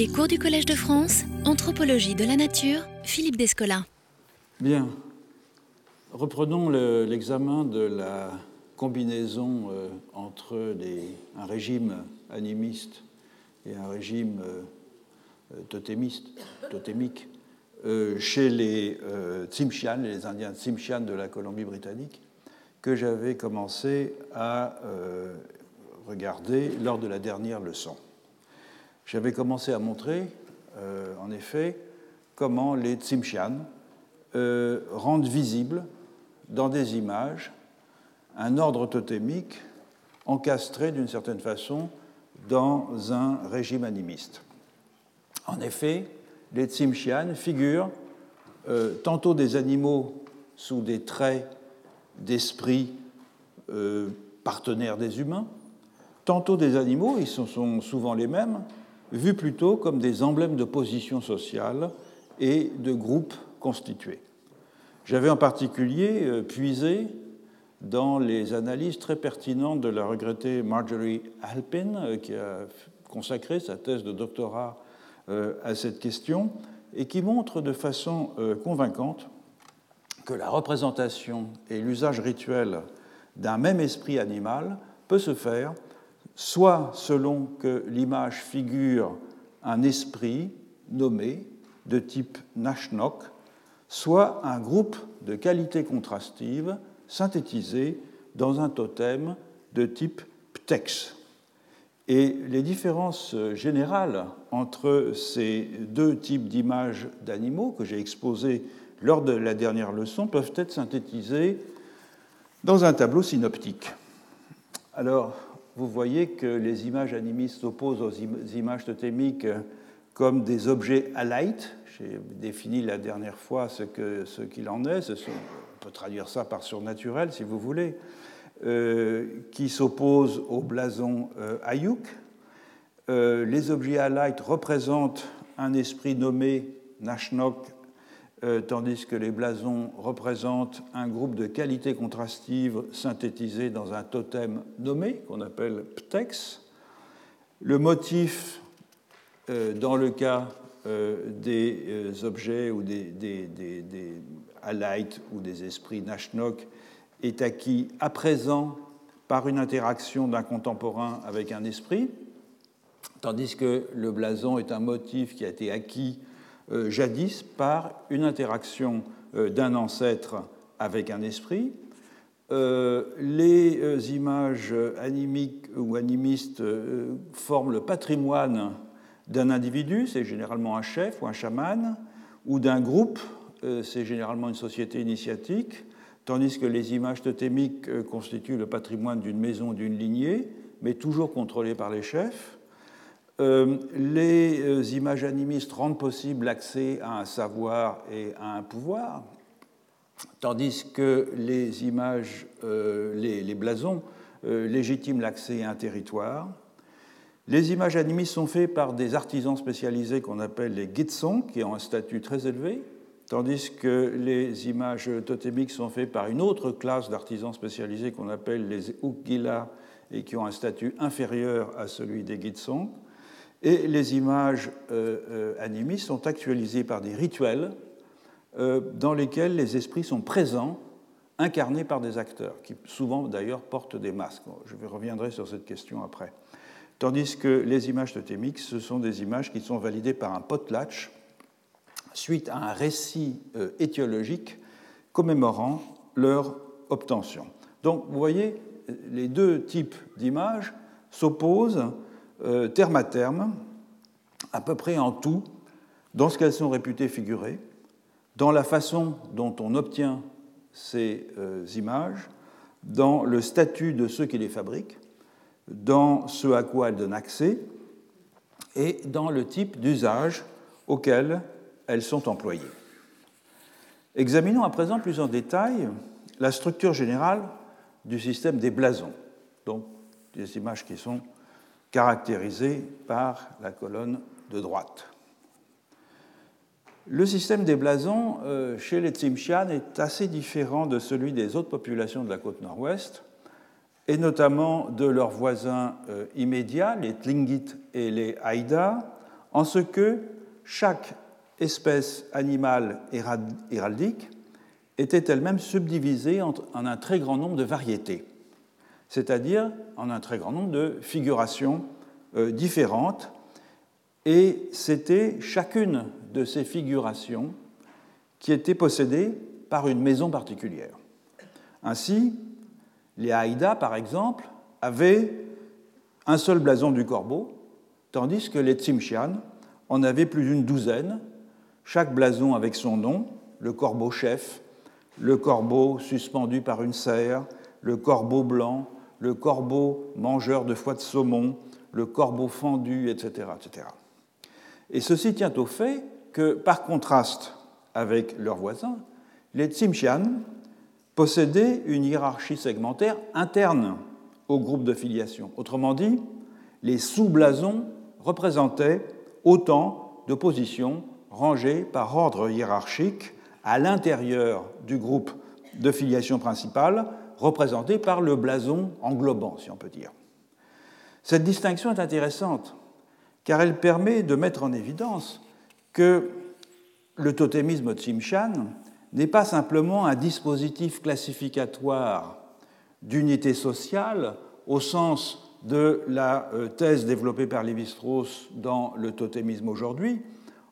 Les cours du Collège de France, Anthropologie de la Nature, Philippe Descola. Bien. Reprenons l'examen de la combinaison euh, entre un régime animiste et un régime euh, euh, totémiste, totémique chez les Tsimshian, les Indiens Tsimshian de la Colombie-Britannique, que j'avais commencé à regarder lors de la dernière leçon. J'avais commencé à montrer, en effet, comment les Tsimshian rendent visible dans des images un ordre totémique encastré d'une certaine façon dans un régime animiste. En effet, les Tsimshian figurent euh, tantôt des animaux sous des traits d'esprit euh, partenaires des humains, tantôt des animaux, ils sont souvent les mêmes, vus plutôt comme des emblèmes de position sociale et de groupes constitués. J'avais en particulier euh, puisé dans les analyses très pertinentes de la regrettée Marjorie Halpin, euh, qui a consacré sa thèse de doctorat euh, à cette question, et qui montre de façon convaincante que la représentation et l'usage rituel d'un même esprit animal peut se faire soit selon que l'image figure un esprit nommé de type Nashnok, soit un groupe de qualités contrastives synthétisé dans un totem de type Ptex. Et les différences générales entre ces deux types d'images d'animaux que j'ai exposées lors de la dernière leçon peuvent être synthétisées dans un tableau synoptique. Alors, vous voyez que les images animistes s'opposent aux images totémiques comme des objets alight. J'ai défini la dernière fois ce qu'il en est. Ce sont on peut traduire ça par surnaturel si vous voulez, euh, qui s'oppose au blason euh, Ayuk. Euh, les objets Alite représentent un esprit nommé Nashnok, tandis que les blasons représentent un groupe de qualités contrastives synthétisées dans un totem nommé, qu'on appelle Ptex. Le motif, dans le cas des objets ou des, des, ou des esprits Nashnok est acquis à présent par une interaction d'un contemporain avec un esprit, tandis que le blason est un motif qui a été acquis euh, jadis par une interaction euh, d'un ancêtre avec un esprit. Euh, les images animiques ou animistes forment le patrimoine d'un individu, c'est généralement un chef ou un chaman, ou d'un groupe euh, c'est généralement une société initiatique, tandis que les images totémiques euh, constituent le patrimoine d'une maison, d'une lignée, mais toujours contrôlées par les chefs. Euh, les images animistes rendent possible l'accès à un savoir et à un pouvoir, tandis que les images, les, blasons légitiment l'accès à un territoire. Les images animistes sont faites par des artisans spécialisés qu'on appelle les gitsong, qui ont un statut très élevé, tandis que les images totémiques sont faites par une autre classe d'artisans spécialisés qu'on appelle les Ukgila et qui ont un statut inférieur à celui des Gitsong. Et les images euh, euh, animistes sont actualisées par des rituels euh, dans lesquels les esprits sont présents, incarnés par des acteurs, qui souvent d'ailleurs portent des masques. Je reviendrai sur cette question après. Tandis que les images totémiques, ce sont des images qui sont validées par un potlatch, suite à un récit étiologique commémorant leur obtention. Donc vous voyez, les deux types d'images s'opposent euh, terme à terme, à peu près en tout, dans ce qu'elles sont réputées figurer, dans la façon dont on obtient ces euh, images, dans le statut de ceux qui les fabriquent, dans ce à quoi elles donnent accès, et dans le type d'usage auquel elles sont employées. Examinons à présent plus en détail la structure générale du système des blasons, donc des images qui sont caractérisées par la colonne de droite. Le système des blasons euh, chez les Tsimshian est assez différent de celui des autres populations de la côte nord-ouest, et notamment de leurs voisins euh, immédiats, les Tlingit et les Haïda, en ce que chaque espèce animale héraldique était elle-même subdivisée en un très grand nombre de variétés, c'est-à-dire en un très grand nombre de figurations euh, différentes, et c'était chacune de ces figurations qui était possédée par une maison particulière. Ainsi, les Haïdas, par exemple, avaient un seul blason du corbeau, tandis que les Tsimshian en avaient plus d'une douzaine, chaque blason avec son nom, le corbeau chef, le corbeau suspendu par une serre, le corbeau blanc, le corbeau mangeur de foie de saumon, le corbeau fendu, etc. etc. Et ceci tient au fait que, par contraste avec leurs voisins, les Tsimshian possédaient une hiérarchie segmentaire interne au groupe de filiation. Autrement dit, les sous-blasons représentaient autant de positions rangées par ordre hiérarchique à l'intérieur du groupe de filiation principale, représenté par le blason englobant, si on peut dire. Cette distinction est intéressante car elle permet de mettre en évidence que le totémisme Tsimshan n'est pas simplement un dispositif classificatoire d'unité sociale au sens de la euh, thèse développée par Lévi-Strauss dans le totémisme aujourd'hui.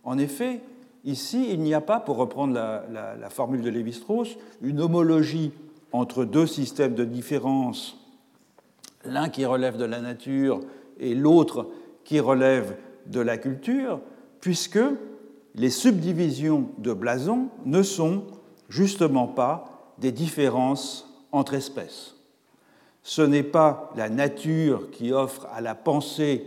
En effet, ici, il n'y a pas, pour reprendre la, la formule de Lévi-Strauss, une homologie entre deux systèmes de différence, l'un qui relève de la nature et l'autre qui relève de la culture, puisque les subdivisions de blason ne sont justement pas des différences entre espèces. Ce n'est pas la nature qui offre à la pensée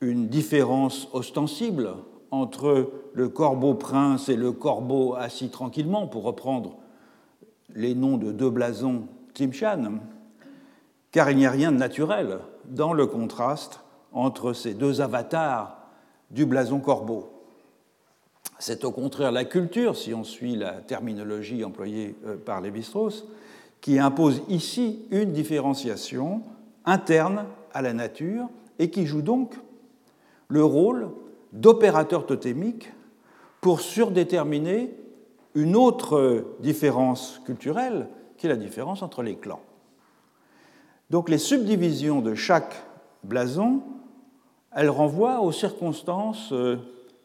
une différence ostensible entre le corbeau prince et le corbeau assis tranquillement, pour reprendre les noms de deux blasons Timshan, car il n'y a rien de naturel dans le contraste entre ces deux avatars du blason corbeau. C'est au contraire la culture, si on suit la terminologie employée euh, par Lévi-Strauss, qui impose ici une différenciation interne à la nature et qui joue donc le rôle d'opérateur totémique pour surdéterminer une autre différence culturelle, qui est la différence entre les clans. Donc les subdivisions de chaque blason elle renvoie aux circonstances euh,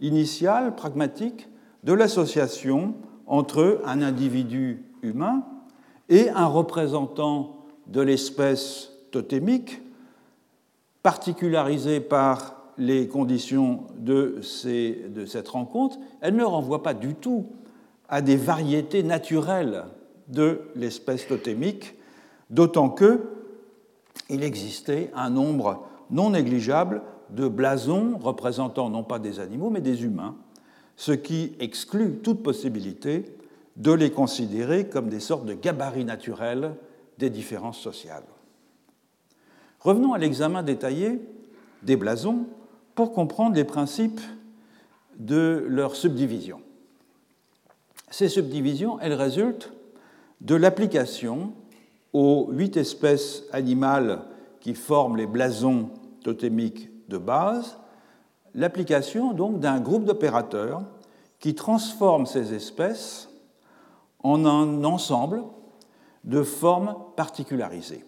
initiales, pragmatiques, de l'association entre un individu humain et un représentant de l'espèce totémique, particularisé par les conditions de, cette rencontre, elle ne renvoie pas du tout à des variétés naturelles de l'espèce totémique, d'autant que il existait un nombre non négligeable de blasons représentant non pas des animaux mais des humains, ce qui exclut toute possibilité de les considérer comme des sortes de gabarits naturels des différences sociales. Revenons à l'examen détaillé des blasons pour comprendre les principes de leur subdivision. Ces subdivisions, elles résultent de l'application aux huit espèces animales qui forment les blasons totémiques de base l'application donc d'un groupe d'opérateurs qui transforme ces espèces en un ensemble de formes particularisées.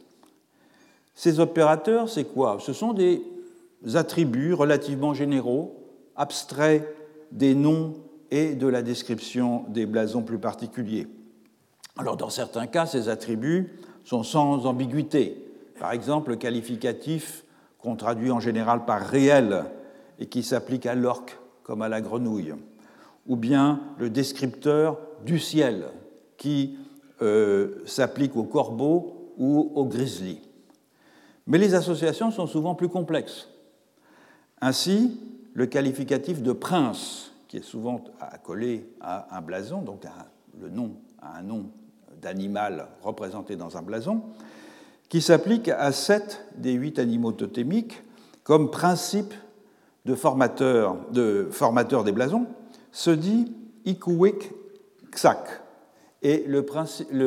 Ces opérateurs, c'est quoi? Ce sont des attributs relativement généraux, abstraits des noms et de la description des blasons plus particuliers. Alors dans certains cas, ces attributs sont sans ambiguïté. Par exemple, le qualificatif qu'on traduit en général par réel et qui s'applique à l'orque comme à la grenouille, ou bien le descripteur du ciel qui euh, s'applique au corbeau ou au grizzly. Mais les associations sont souvent plus complexes. Ainsi, le qualificatif de prince, qui est souvent accolé à un blason, donc le nom, à un nom d'animal représenté dans un blason, qui s'applique à sept des huit animaux totémiques comme principe de formateur, de formateur des blasons, se dit ikuwik ksak, et le,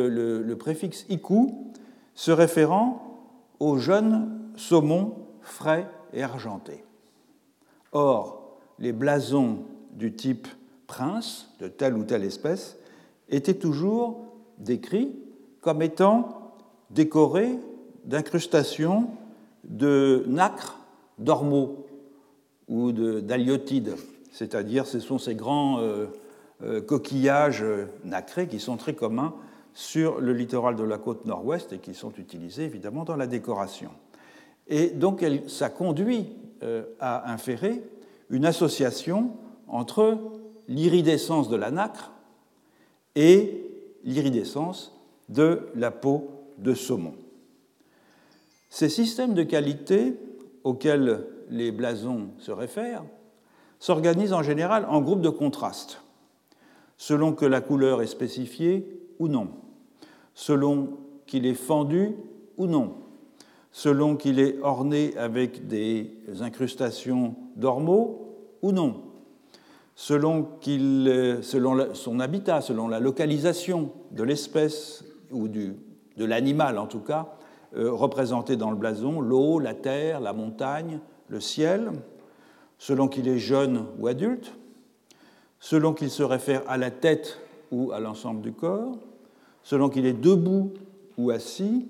le, préfixe iku se référant au jeune saumon frais et argenté. Or, les blasons du type prince de telle ou telle espèce étaient toujours décrits comme étant décorés d'incrustations de nacre d'ormeaux ou d'haliotides, c'est-à-dire ce sont ces grands euh, euh, coquillages nacrés qui sont très communs sur le littoral de la côte nord-ouest et qui sont utilisés évidemment dans la décoration. Et donc ça conduit euh, à inférer une association entre l'iridescence de la nacre et l'iridescence de la peau de saumon. Ces systèmes de qualité auxquels les blasons se réfèrent s'organisent en général en groupes de contraste, selon que la couleur est spécifiée ou non, selon qu'il est fendu ou non, selon qu'il est orné avec des incrustations d'ormeaux ou non, selon, selon son habitat, selon la localisation de l'espèce ou de l'animal en tout cas, euh, représenté dans le blason, l'eau, la terre, la montagne, le ciel, selon qu'il est jeune ou adulte, selon qu'il se réfère à la tête ou à l'ensemble du corps, selon qu'il est debout ou assis,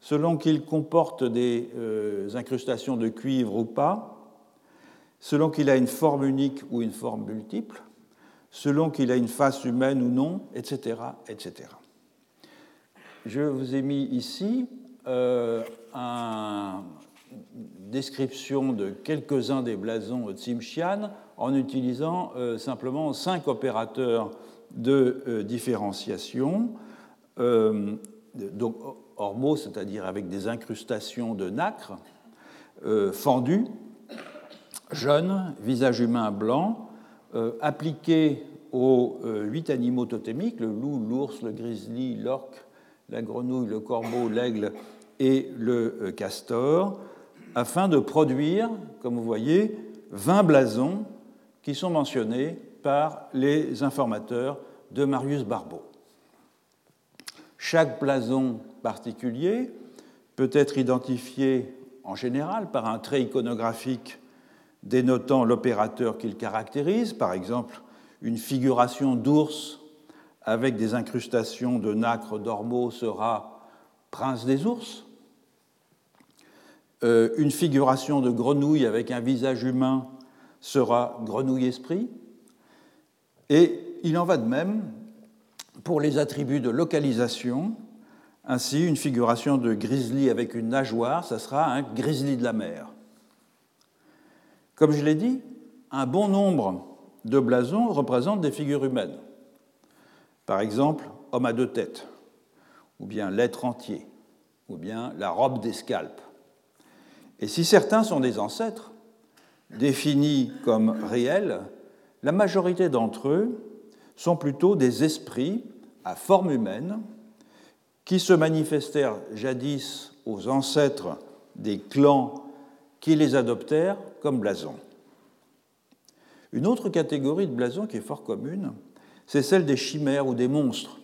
selon qu'il comporte des euh, incrustations de cuivre ou pas, selon qu'il a une forme unique ou une forme multiple, selon qu'il a une face humaine ou non, etc. etc. Je vous ai mis ici euh, une description de quelques-uns des blasons de Tsimshian en utilisant euh, simplement cinq opérateurs de différenciation. donc, ormo, c'est-à-dire avec des incrustations de nacre, euh, fendu, jeune, visage humain blanc, euh, appliqué aux euh, huit animaux totémiques, le loup, l'ours, le grizzly, l'orque, la grenouille, le corbeau, l'aigle et le castor, afin de produire, comme vous voyez, 20 blasons qui sont mentionnés par les informateurs de Marius Barbeau. Chaque blason particulier peut être identifié en général par un trait iconographique dénotant l'opérateur qu'il caractérise, par exemple une figuration d'ours avec des incrustations de nacre d'ormeaux sera prince des ours. Euh, une figuration de grenouille avec un visage humain sera grenouille esprit. Et il en va de même pour les attributs de localisation ainsi, une figuration de grizzly avec une nageoire, ça sera un grizzly de la mer. Comme je l'ai dit, un bon nombre de blasons représentent des figures humaines. Par exemple, homme à deux têtes, ou bien l'être entier, ou bien la robe des scalpes. Et si certains sont des ancêtres, définis comme réels, la majorité d'entre eux sont plutôt des esprits à forme humaine qui se manifestèrent jadis aux ancêtres des clans qui les adoptèrent comme blasons. Une autre catégorie de blasons qui est fort commune, c'est celle des chimères ou des monstres.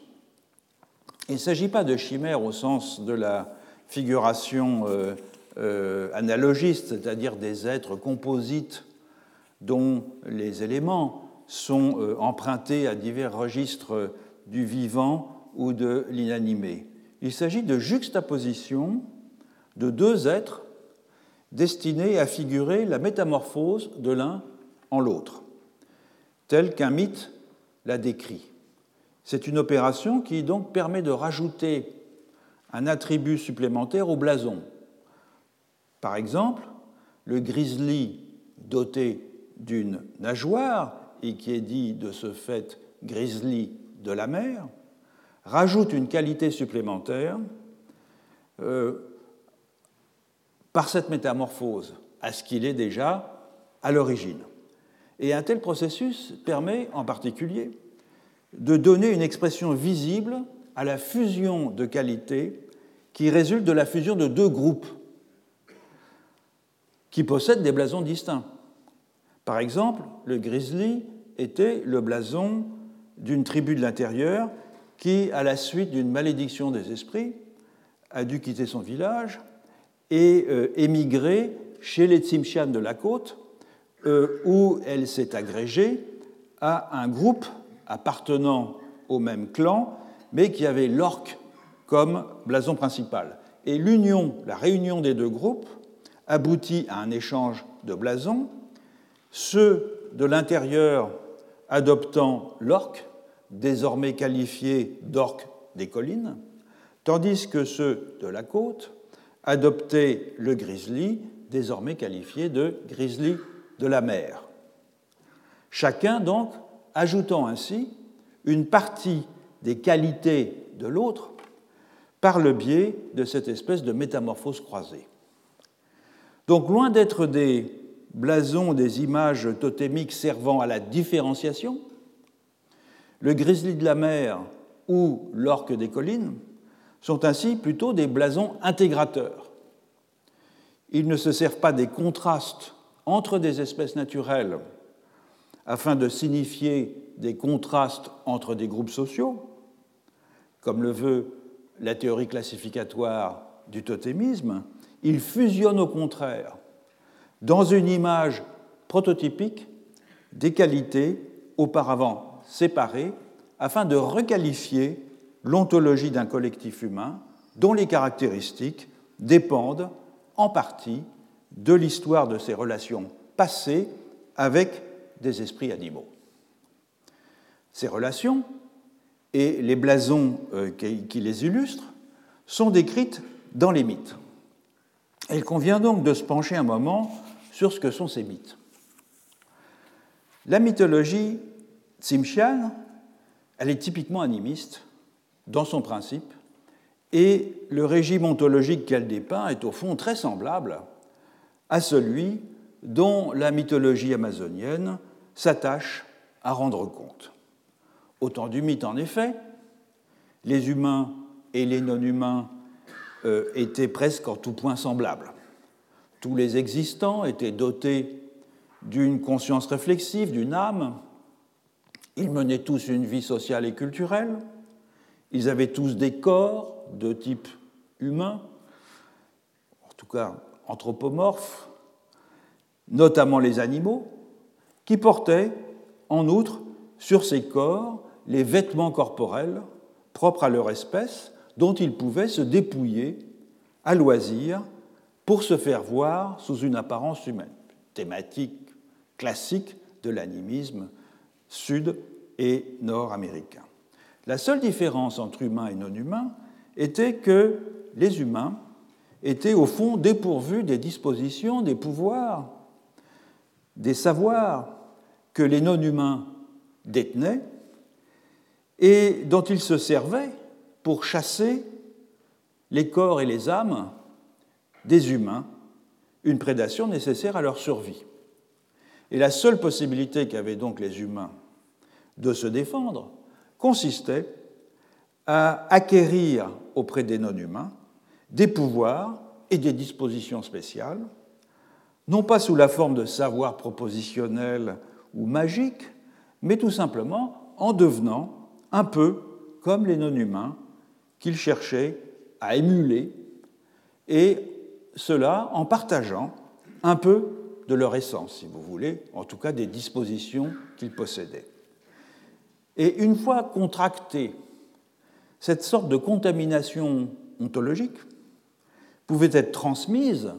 Il ne s'agit pas de chimères au sens de la figuration euh, euh, analogiste, c'est-à-dire des êtres composites dont les éléments sont euh, empruntés à divers registres du vivant ou de l'inanimé. Il s'agit de juxtaposition de deux êtres destinés à figurer la métamorphose de l'un en l'autre, tel qu'un mythe l'a décrit. C'est une opération qui donc permet de rajouter un attribut supplémentaire au blason. Par exemple, le grizzly doté d'une nageoire et qui est dit de ce fait grizzly de la mer rajoute une qualité supplémentaire euh, par cette métamorphose à ce qu'il est déjà à l'origine. Et un tel processus permet en particulier de donner une expression visible à la fusion de qualités qui résulte de la fusion de deux groupes qui possèdent des blasons distincts. Par exemple, le grizzly était le blason d'une tribu de l'intérieur qui, à la suite d'une malédiction des esprits, a dû quitter son village et euh, émigrer chez les Tsimshian de la côte euh, où elle s'est agrégée à un groupe appartenant au même clan, mais qui avait l'orque comme blason principal. Et l'union, la réunion des deux groupes aboutit à un échange de blasons, ceux de l'intérieur adoptant l'orque, désormais qualifié d'orque des collines, tandis que ceux de la côte adoptaient le grizzly, désormais qualifié de grizzly de la mer. Chacun donc ajoutant ainsi une partie des qualités de l'autre par le biais de cette espèce de métamorphose croisée. Donc loin d'être des blasons, des images totémiques servant à la différenciation, le grizzly de la mer ou l'orque des collines sont ainsi plutôt des blasons intégrateurs. Ils ne se servent pas des contrastes entre des espèces naturelles afin de signifier des contrastes entre des groupes sociaux, comme le veut la théorie classificatoire du totémisme, ils fusionnent au contraire dans une image prototypique des qualités auparavant séparées afin de requalifier l'ontologie d'un collectif humain dont les caractéristiques dépendent en partie de l'histoire de ses relations passées avec des esprits animaux. Ces relations et les blasons euh, qui les illustrent sont décrites dans les mythes. Il convient donc de se pencher un moment sur ce que sont ces mythes. La mythologie tsimshian, elle est typiquement animiste dans son principe, et le régime ontologique qu'elle dépeint est au fond très semblable à celui dont la mythologie amazonienne s'attache à rendre compte. Au temps du mythe, en effet, les humains et les non-humains euh, étaient presque en tout point semblables. Tous les existants étaient dotés d'une conscience réflexive, d'une âme. Ils menaient tous une vie sociale et culturelle. Ils avaient tous des corps de type humain, en tout cas anthropomorphes, notamment les animaux, qui portaient en outre sur ces corps les vêtements corporels propres à leur espèce, dont ils pouvaient se dépouiller à loisir pour se faire voir sous une apparence humaine. Thématique classique de l'animisme sud et nord-américain. La seule différence entre humains et non-humains était que les humains étaient au fond dépourvus des dispositions, des pouvoirs, des savoirs que les non-humains détenaient et dont ils se servaient pour chasser les corps et les âmes des humains, une prédation nécessaire à leur survie. Et la seule possibilité qu'avaient donc les humains de se défendre consistait à acquérir auprès des non-humains des pouvoirs et des dispositions spéciales, non pas sous la forme de savoir propositionnel ou magique, mais tout simplement en devenant un peu comme les non-humains qu'ils cherchaient à émuler, et cela en partageant un peu de leur essence, si vous voulez, en tout cas des dispositions qu'ils possédaient. Et une fois contractée, cette sorte de contamination ontologique pouvait être transmise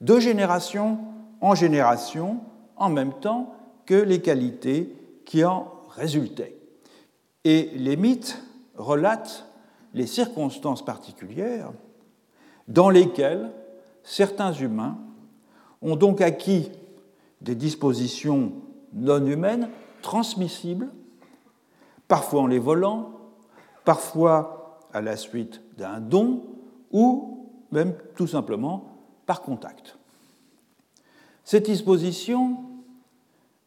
de génération en génération en même temps que les qualités qui en résultaient. Et les mythes relatent les circonstances particulières dans lesquelles certains humains ont donc acquis des dispositions non humaines transmissibles, parfois en les volant, parfois à la suite d'un don ou même tout simplement par contact. Ces dispositions,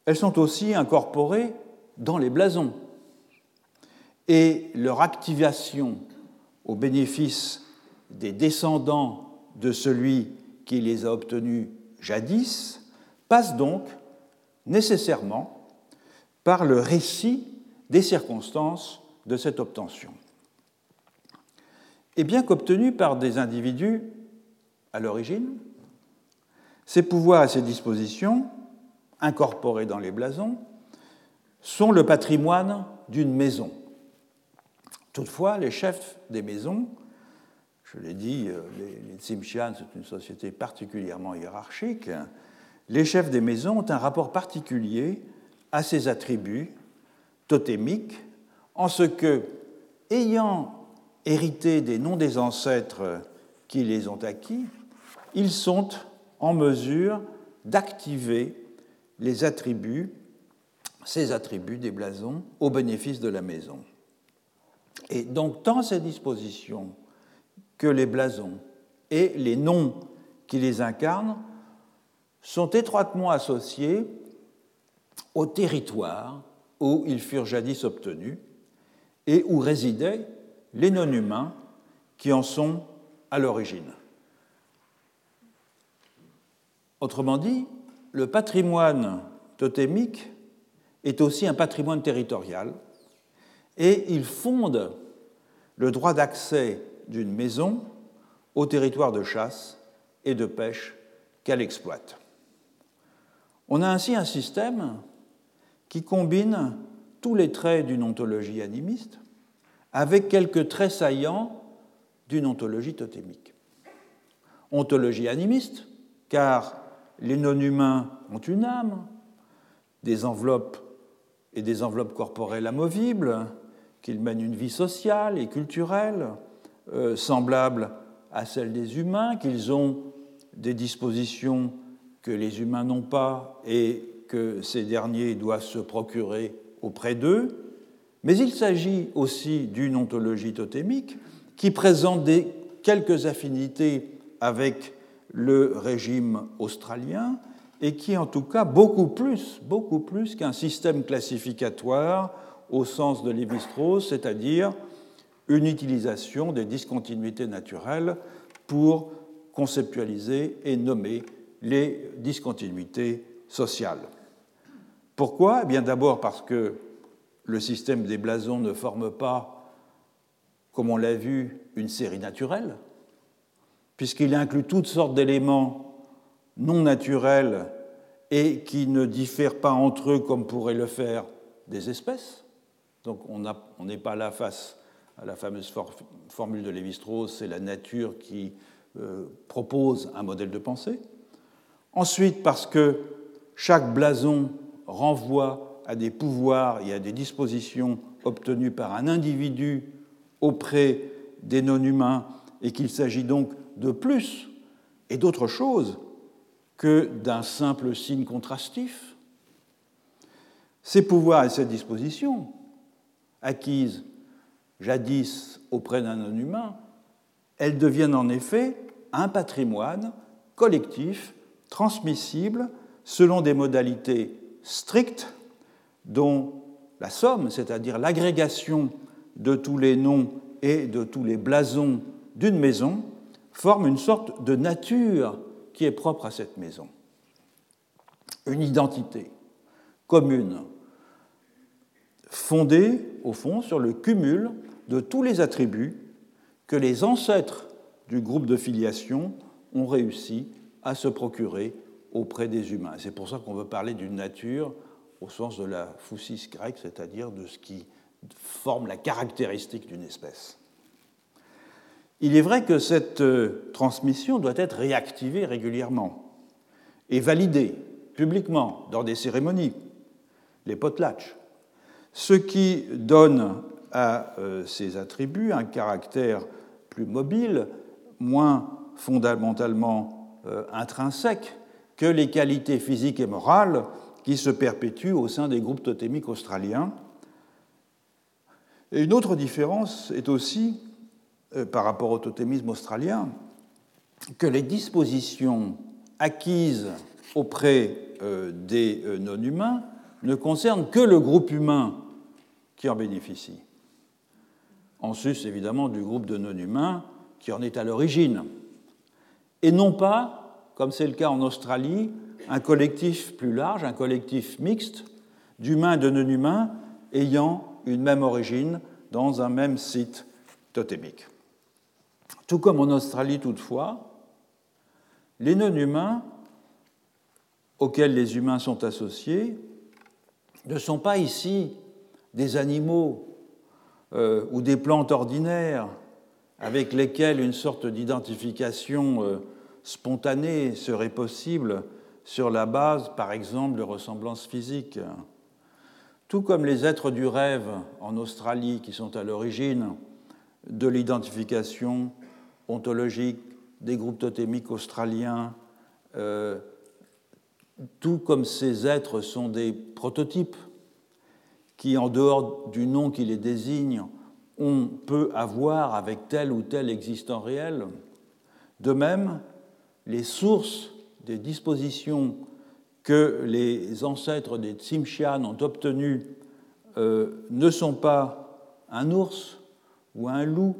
elles sont aussi incorporées dans les blasons et leur activation au bénéfice des descendants de celui qui les a obtenus jadis passe donc nécessairement par le récit des circonstances de cette obtention. Et bien qu'obtenus par des individus à l'origine, ces pouvoirs et ces dispositions incorporés dans les blasons sont le patrimoine d'une maison. Toutefois, les chefs des maisons, je l'ai dit, euh, les, Tsimshian, c'est une société particulièrement hiérarchique, les chefs des maisons ont un rapport particulier à ces attributs totémiques, en ce que, ayant hérité des noms des ancêtres qui les ont acquis, ils sont en mesure d'activer les attributs, ces attributs des blasons, au bénéfice de la maison. Et donc, tant ces dispositions que les blasons et les noms qui les incarnent sont étroitement associés au territoire où ils furent jadis obtenus et où résidaient les non-humains qui en sont à l'origine. Autrement dit, le patrimoine totémique est aussi un patrimoine territorial et il fonde le droit d'accès d'une maison au territoire de chasse et de pêche qu'elle exploite. On a ainsi un système combine tous les traits d'une ontologie animiste avec quelques traits saillants d'une ontologie totémique. Ontologie animiste, car les non-humains ont une âme, des enveloppes et des enveloppes corporelles amovibles, qu'ils mènent une vie sociale et culturelle euh, semblable à celle des humains, qu'ils ont des dispositions que les humains n'ont pas et que ces derniers doivent se procurer auprès d'eux. Mais il s'agit aussi d'une ontologie totémique qui présente des, quelques affinités avec le régime australien et qui, en tout cas, beaucoup plus, beaucoup plus qu'un système classificatoire au sens de Lévi-Strauss, c'est-à-dire une utilisation des discontinuités naturelles pour conceptualiser et nommer les discontinuités sociales. Pourquoi? Eh bien d'abord parce que le système des blasons ne forme pas, comme on l'a vu, une série naturelle, puisqu'il inclut toutes sortes d'éléments non naturels et qui ne diffèrent pas entre eux comme pourraient le faire des espèces. Donc on n'est pas là face à la fameuse formule de Lévi-Strauss, c'est la nature qui euh, propose un modèle de pensée. Ensuite, parce que chaque blason renvoie à des pouvoirs et à des dispositions obtenues par un individu auprès des non-humains et qu'il s'agit donc de plus et d'autre chose que d'un simple signe contrastif. Ces pouvoirs et ces dispositions, acquises jadis auprès d'un non-humain, elles deviennent en effet un patrimoine collectif, transmissible, selon des modalités strictes dont la somme, c'est-à-dire l'agrégation de tous les noms et de tous les blasons d'une maison, forme une sorte de nature qui est propre à cette maison. Une identité commune, fondée, au fond, sur le cumul de tous les attributs que les ancêtres du groupe de filiation ont réussi à se procurer auprès des humains. C'est pour ça qu'on veut parler d'une nature au sens de la phoussis grecque, c'est-à-dire de ce qui forme la caractéristique d'une espèce. Il est vrai que cette euh, transmission doit être réactivée régulièrement et validée publiquement dans des cérémonies, les potlatches, ce qui donne à euh, ces attributs un caractère plus mobile, moins fondamentalement euh, intrinsèque que les qualités physiques et morales qui se perpétuent au sein des groupes totémiques australiens. Et une autre différence est aussi, euh, par rapport au totémisme australien, que les dispositions acquises auprès des non-humains ne concernent que le groupe humain qui en bénéficie en sus évidemment du groupe de non-humains qui en est à l'origine, et non pas, comme c'est le cas en Australie, un collectif plus large, un collectif mixte d'humains et de non-humains ayant une même origine dans un même site totémique. Tout comme en Australie toutefois, les non-humains auxquels les humains sont associés ne sont pas ici des animaux euh, ou des plantes ordinaires avec lesquelles une sorte d'identification euh, spontanée serait possible sur la base, par exemple, de ressemblances physiques. Tout comme les êtres du rêve en Australie, qui sont à l'origine de l'identification ontologique des groupes totémiques australiens, euh, tout comme ces êtres sont des prototypes qui, en dehors du nom qui les désigne, on peut avoir avec tel ou tel existant réel. De même, les sources des dispositions que les ancêtres des Tsimshian ont obtenues euh, ne sont pas un ours ou un loup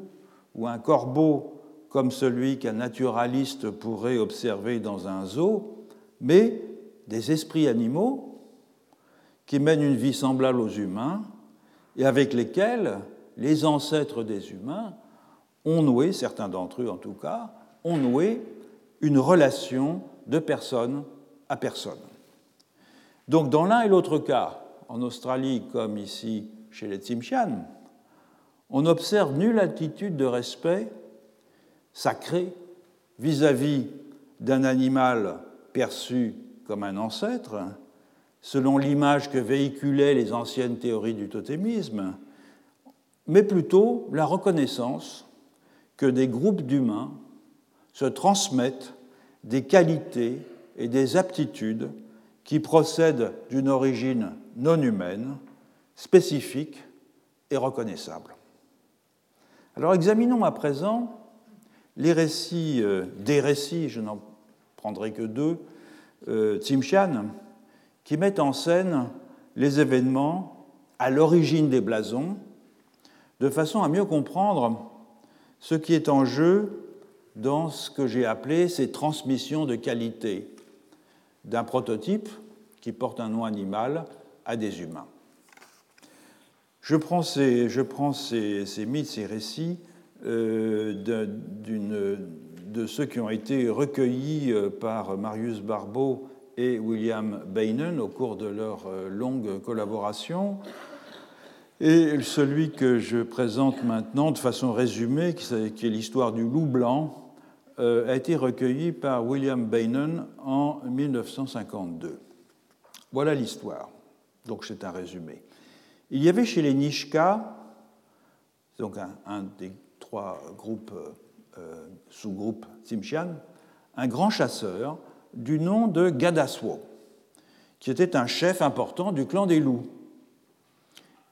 ou un corbeau comme celui qu'un naturaliste pourrait observer dans un zoo, mais des esprits animaux qui mènent une vie semblable aux humains et avec lesquels les ancêtres des humains ont noué, certains d'entre eux en tout cas, ont noué une relation de personne à personne. Donc dans l'un et l'autre cas, en Australie comme ici chez les Tsimshian, on observe nulle attitude de respect sacré vis-à-vis d'un animal perçu comme un ancêtre, selon l'image que véhiculaient les anciennes théories du totémisme, mais plutôt la reconnaissance que des groupes d'humains se transmettent des qualités et des aptitudes qui procèdent d'une origine non humaine, spécifique et reconnaissable. Alors examinons à présent les récits, euh, des récits, je n'en prendrai que deux, euh, Tsimshian, qui mettent en scène les événements à l'origine des blasons, de façon à mieux comprendre ce qui est en jeu dans ce que j'ai appelé ces transmissions de qualité d'un prototype qui porte un nom animal à des humains. Je prends ces, je prends ces, ces mythes, ces récits euh, de ceux qui ont été recueillis euh, par Marius Barbeau et William Bainen au cours de leur euh, longue collaboration. Et celui que je présente maintenant de façon résumée, qui est l'histoire du loup blanc, a été recueilli par William Bainen en 1952. Voilà l'histoire. Donc c'est un résumé. Il y avait chez les Nishka, donc un des trois groupes, euh, sous-groupes Tsimshian, un grand chasseur du nom de Gadaswo, qui était un chef important du clan des loups.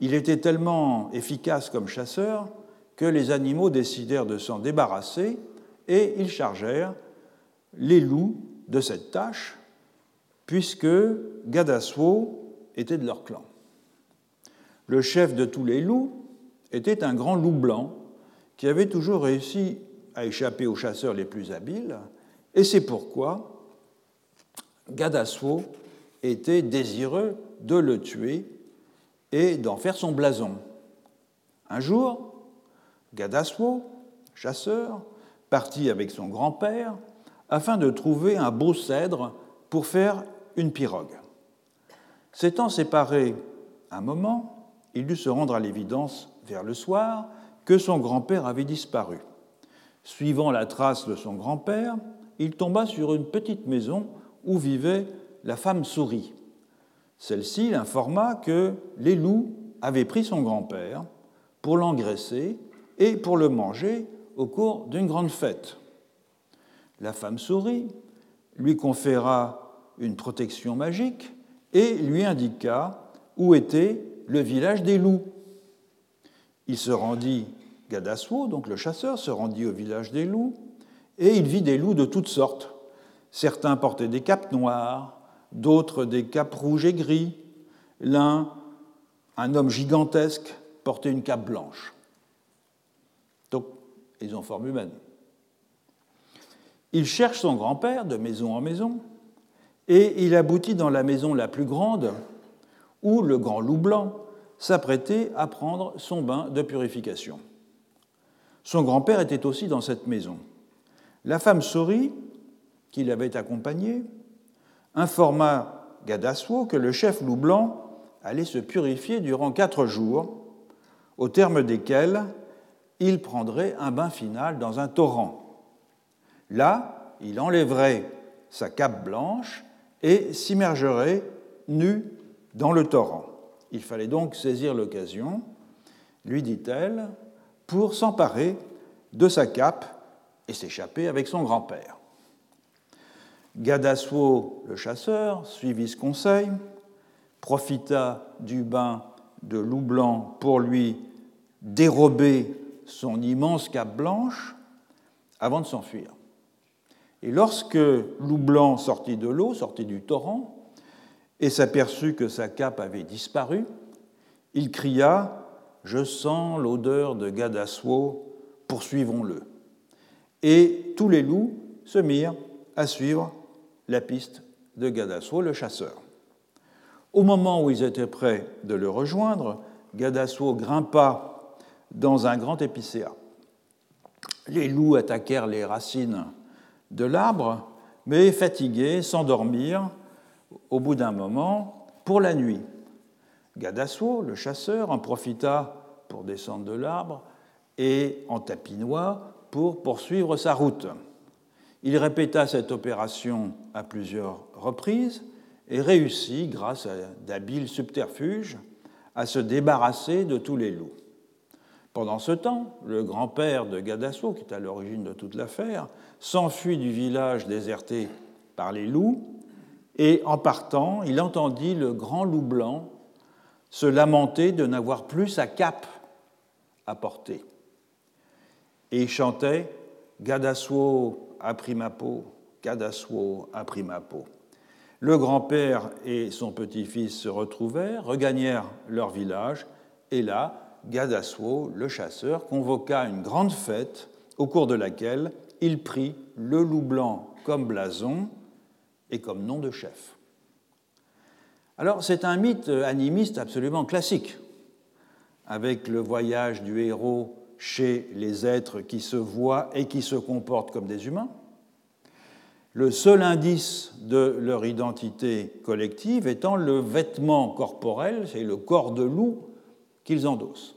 Il était tellement efficace comme chasseur que les animaux décidèrent de s'en débarrasser et ils chargèrent les loups de cette tâche, puisque Gadaswo était de leur clan. Le chef de tous les loups était un grand loup blanc qui avait toujours réussi à échapper aux chasseurs les plus habiles, et c'est pourquoi Gadaswo était désireux de le tuer et d'en faire son blason. Un jour, Gadaswo, chasseur, partit avec son grand-père afin de trouver un beau cèdre pour faire une pirogue. S'étant séparé un moment, il dut se rendre à l'évidence vers le soir que son grand-père avait disparu. Suivant la trace de son grand-père, il tomba sur une petite maison où vivait la femme souris. Celle-ci l'informa que les loups avaient pris son grand-père pour l'engraisser et pour le manger au cours d'une grande fête. La femme souris lui conféra une protection magique et lui indiqua où était le village des loups. Il se rendit, Gadaswo, donc le chasseur, se rendit au village des loups, et il vit des loups de toutes sortes. Certains portaient des capes noires, d'autres des capes rouges et gris. L'un, un homme gigantesque, portait une cape blanche. Ils ont forme humaine. Il cherche son grand-père de maison en maison, et il aboutit dans la maison la plus grande, où le grand loup blanc s'apprêtait à prendre son bain de purification. Son grand-père était aussi dans cette maison. La femme sourit, qui l'avait accompagné, informa Gadaswo que le chef loup blanc allait se purifier durant quatre jours, au terme desquels il prendrait un bain final dans un torrent. Là, il enlèverait sa cape blanche et s'immergerait nu dans le torrent. Il fallait donc saisir l'occasion, lui dit-elle, pour s'emparer de sa cape et s'échapper avec son grand-père. Gadaswo, le chasseur, suivit ce conseil, profita du bain de loup blanc pour lui dérober son immense cape blanche avant de s'enfuir. Et lorsque loup blanc sortit de l'eau, sortit du torrent, et s'aperçut que sa cape avait disparu, il cria Je sens l'odeur de Gadaswo, poursuivons-le. Et tous les loups se mirent à suivre la piste de Gadaswo, le chasseur. Au moment où ils étaient prêts de le rejoindre, Gadaswo grimpa dans un grand épicéa. Les loups attaquèrent les racines de l'arbre, mais fatigués, s'endormirent au bout d'un moment pour la nuit. Gadaswo, le chasseur, en profita pour descendre de l'arbre et en tapinois pour poursuivre sa route. Il répéta cette opération à plusieurs reprises et réussit, grâce à d'habiles subterfuges, à se débarrasser de tous les loups. Pendant ce temps, le grand-père de Gadaswo, qui est à l'origine de toute l'affaire, s'enfuit du village déserté par les loups, et en partant, il entendit le grand loup blanc se lamenter de n'avoir plus sa cape à porter. Et il chantait Gadaswo a pris ma peau, Gadaswo a pris ma peau. Le grand-père et son petit-fils se retrouvèrent, regagnèrent leur village, et là, Gadaswo, le chasseur, convoqua une grande fête au cours de laquelle il prit le loup blanc comme blason et comme nom de chef. Alors c'est un mythe animiste absolument classique, avec le voyage du héros chez les êtres qui se voient et qui se comportent comme des humains, le seul indice de leur identité collective étant le vêtement corporel, c'est le corps de loup qu'ils endossent.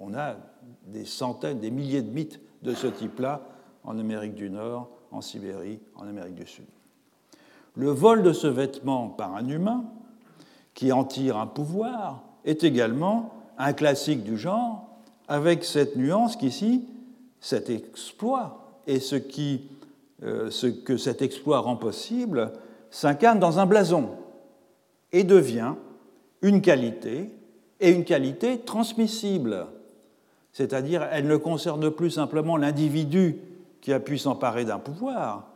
On a des centaines, des milliers de mythes de ce type-là en Amérique du Nord, en Sibérie, en Amérique du Sud. Le vol de ce vêtement par un humain, qui en tire un pouvoir, est également un classique du genre, avec cette nuance qu'ici, cet exploit et ce euh, ce que cet exploit rend possible s'incarne dans un blason et devient une qualité, et une qualité transmissible. C'est-à-dire, elle ne concerne plus simplement l'individu qui a pu s'emparer d'un pouvoir,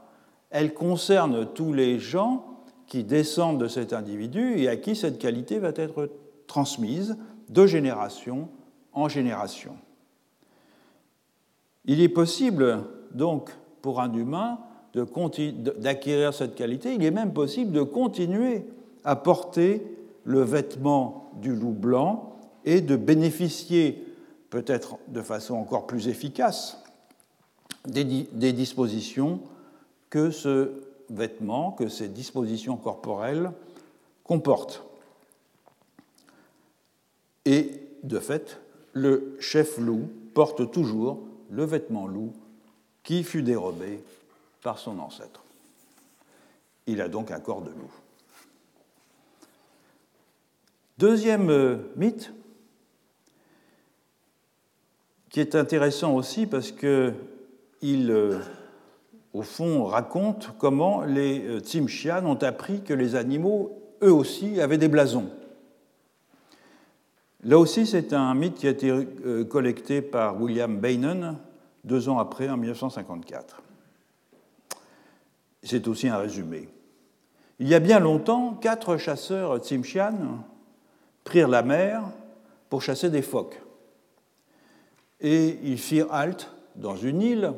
elle concerne tous les gens qui descendent de cet individu et à qui cette qualité va être transmise de génération en génération. Il est possible donc pour un humain d'acquérir cette qualité, il est même possible de continuer à porter le vêtement du loup blanc et de bénéficier, peut-être de façon encore plus efficace, des, dispositions que ce vêtement, que ces dispositions corporelles comportent. Et de fait, le chef loup porte toujours le vêtement loup qui fut dérobé par son ancêtre. Il a donc un corps de loup. Deuxième euh, mythe, qui est intéressant aussi parce qu'il, euh, au fond, raconte comment les euh, Tsimshian ont appris que les animaux, eux aussi, avaient des blasons. Là aussi, c'est un mythe qui a été collecté par William Beynon deux ans après, en 1954. C'est aussi un résumé. Il y a bien longtemps, quatre chasseurs Tsimshian prirent la mer pour chasser des phoques. Et ils firent halte dans une île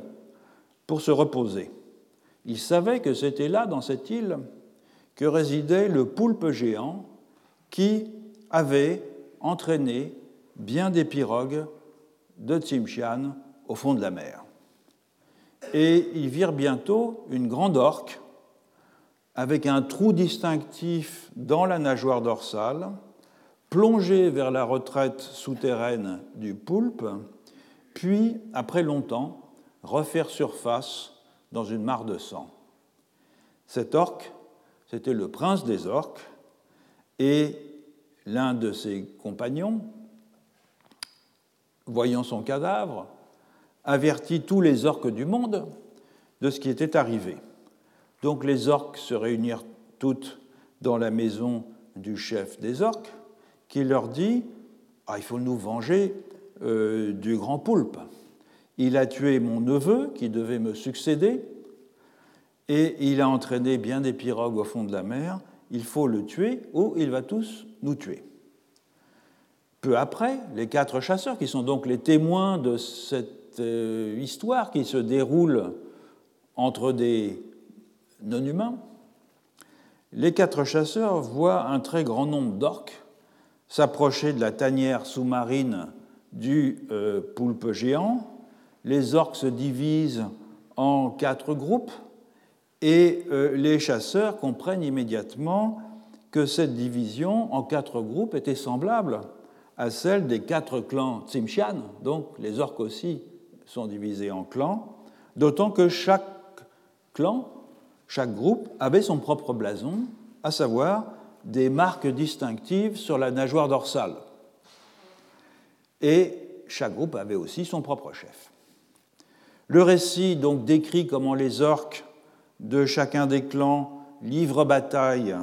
pour se reposer. Ils savaient que c'était là, dans cette île, que résidait le poulpe géant qui avait entraîné bien des pirogues de Tsimshian au fond de la mer. Et ils virent bientôt une grande orque avec un trou distinctif dans la nageoire dorsale, plonger vers la retraite souterraine du poulpe, puis, après longtemps, refaire surface dans une mare de sang. Cet orque, c'était le prince des orques, et l'un de ses compagnons, voyant son cadavre, avertit tous les orques du monde de ce qui était arrivé. Donc les orques se réunirent toutes dans la maison du chef des orques, qui leur dit ah, Il faut nous venger euh, du grand poulpe. Il a tué mon neveu qui devait me succéder, et il a entraîné bien des pirogues au fond de la mer. Il faut le tuer ou il va tous nous tuer. Peu après, les quatre chasseurs, qui sont donc les témoins de cette euh, histoire qui se déroule entre des non-humains, les quatre chasseurs voient un très grand nombre d'orques s'approcher de la tanière sous-marine du euh, poulpe géant. Les orques se divisent en quatre groupes et euh, les chasseurs comprennent immédiatement que cette division en quatre groupes était semblable à celle des quatre clans Tsimshian, donc les orques aussi sont divisés en clans, d'autant que chaque clan, chaque groupe avait son propre blason, à savoir des marques distinctives sur la nageoire dorsale. Et chaque groupe avait aussi son propre chef. Le récit donc décrit comment les orques de chacun des clans livrent bataille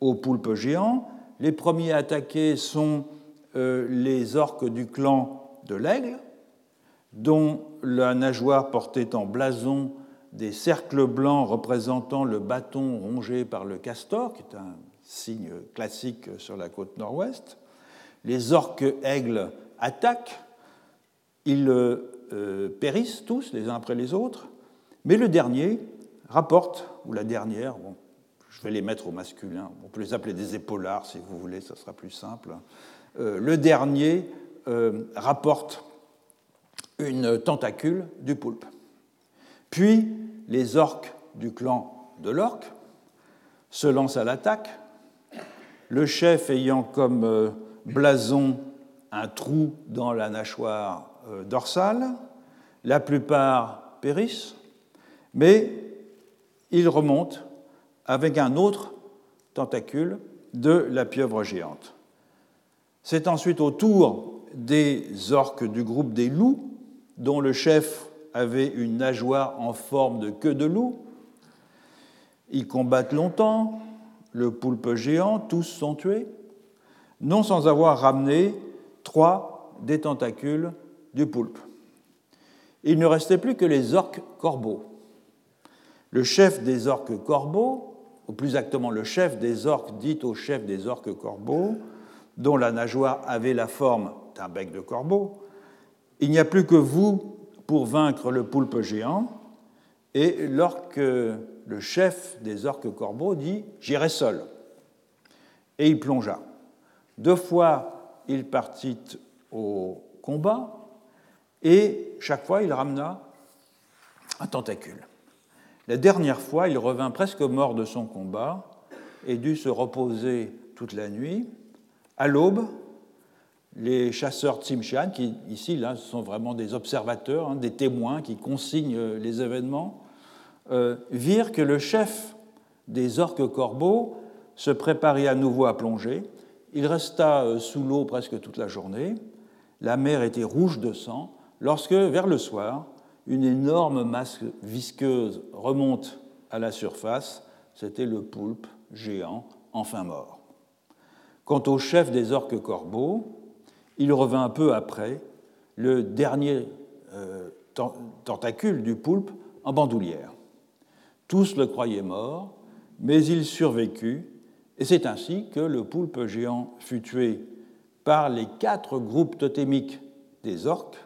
aux poulpes géants. Les premiers attaqués sont euh, les orques du clan de l'aigle, dont la nageoire portait en blason des cercles blancs représentant le bâton rongé par le castor, qui est un signe classique sur la côte nord-ouest. Les orques aigles attaquent, ils euh, périssent tous les uns après les autres, mais le dernier rapporte, ou la dernière, je vais les mettre au masculin, on peut les appeler des épaulards si vous voulez, ça sera plus simple. Euh, le dernier euh, rapporte une tentacule du poulpe. Puis les orques du clan de l'orque se lancent à l'attaque, le chef ayant comme euh, blason un trou dans la nageoire dorsale. La plupart périssent, mais il remonte avec un autre tentacule de la pieuvre géante. C'est ensuite au tour des orques du groupe des loups, dont le chef avait une nageoire en forme de queue de loup. Ils combattent longtemps, le poulpe géant, tous sont tués, non sans avoir ramené trois des tentacules du poulpe. Il ne restait plus que les orques corbeaux. Le chef des orques corbeaux, ou plus exactement le chef des orques dit au chef des orques corbeaux, dont la nageoire avait la forme d'un bec de corbeau, il n'y a plus que vous pour vaincre le poulpe géant. Et le chef des orques corbeaux dit J'irai seul. Et il plongea. Deux fois, il partit au combat, et chaque fois, il ramena un tentacule. La dernière fois, il revint presque mort de son combat et dut se reposer toute la nuit. À l'aube, les chasseurs Tsimshian, qui ici là, sont vraiment des observateurs, hein, des témoins qui consignent les événements, euh, virent que le chef des orques corbeaux se préparait à nouveau à plonger. Il resta euh, sous l'eau presque toute la journée. La mer était rouge de sang lorsque, vers le soir, une énorme masse visqueuse remonte à la surface. C'était le poulpe géant, enfin mort. Quant au chef des orques corbeaux, il revint un peu après, le dernier euh, tentacule du poulpe en bandoulière. Tous le croyaient mort, mais il survécut, et c'est ainsi que le poulpe géant fut tué par les quatre groupes totémiques des orques,